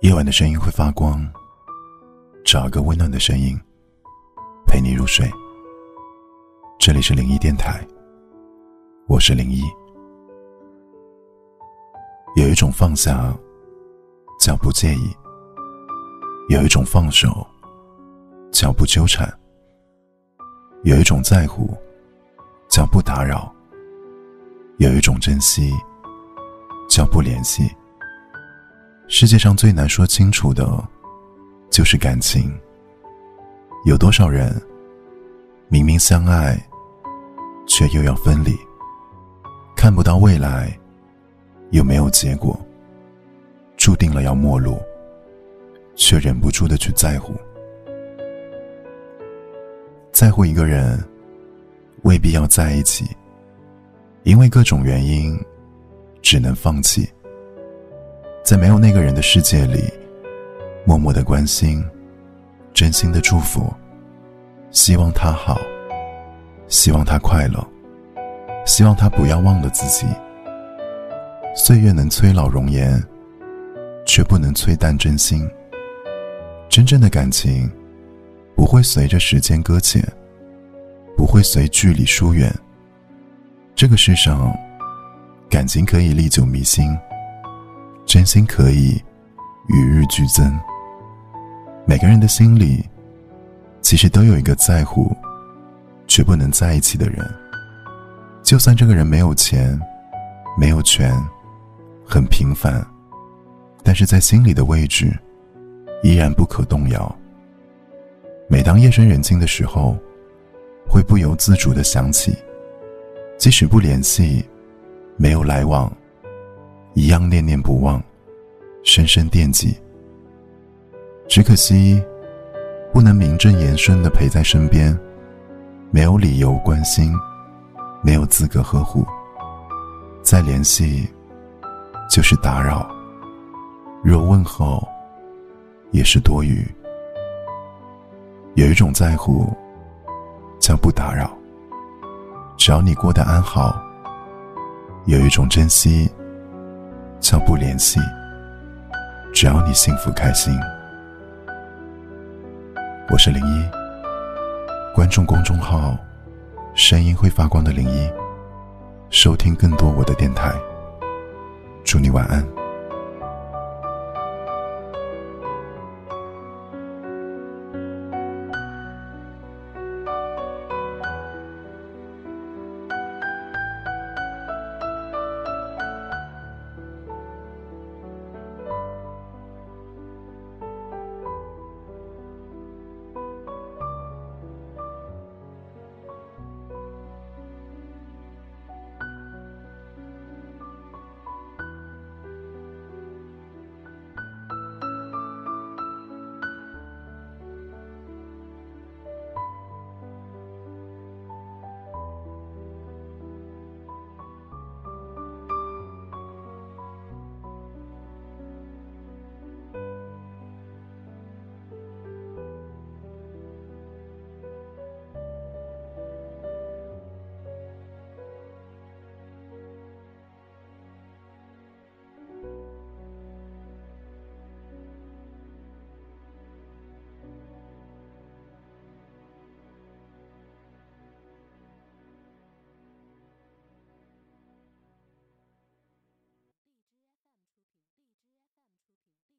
夜晚的声音会发光，找一个温暖的声音陪你入睡。这里是灵异电台，我是灵异。有一种放下叫不介意，有一种放手叫不纠缠，有一种在乎叫不打扰，有一种珍惜叫不联系。世界上最难说清楚的，就是感情。有多少人明明相爱，却又要分离？看不到未来，又没有结果，注定了要陌路，却忍不住的去在乎。在乎一个人，未必要在一起，因为各种原因，只能放弃。在没有那个人的世界里，默默的关心，真心的祝福，希望他好，希望他快乐，希望他不要忘了自己。岁月能催老容颜，却不能催淡真心。真正的感情，不会随着时间搁浅，不会随距离疏远。这个世上，感情可以历久弥新。真心可以与日俱增。每个人的心里，其实都有一个在乎却不能在一起的人。就算这个人没有钱，没有权，很平凡，但是在心里的位置依然不可动摇。每当夜深人静的时候，会不由自主的想起，即使不联系，没有来往。一样念念不忘，深深惦记。只可惜，不能名正言顺的陪在身边，没有理由关心，没有资格呵护。再联系，就是打扰；若问候，也是多余。有一种在乎，叫不打扰。只要你过得安好。有一种珍惜。叫不联系，只要你幸福开心。我是零一，关注公众号“声音会发光的零一”，收听更多我的电台。祝你晚安。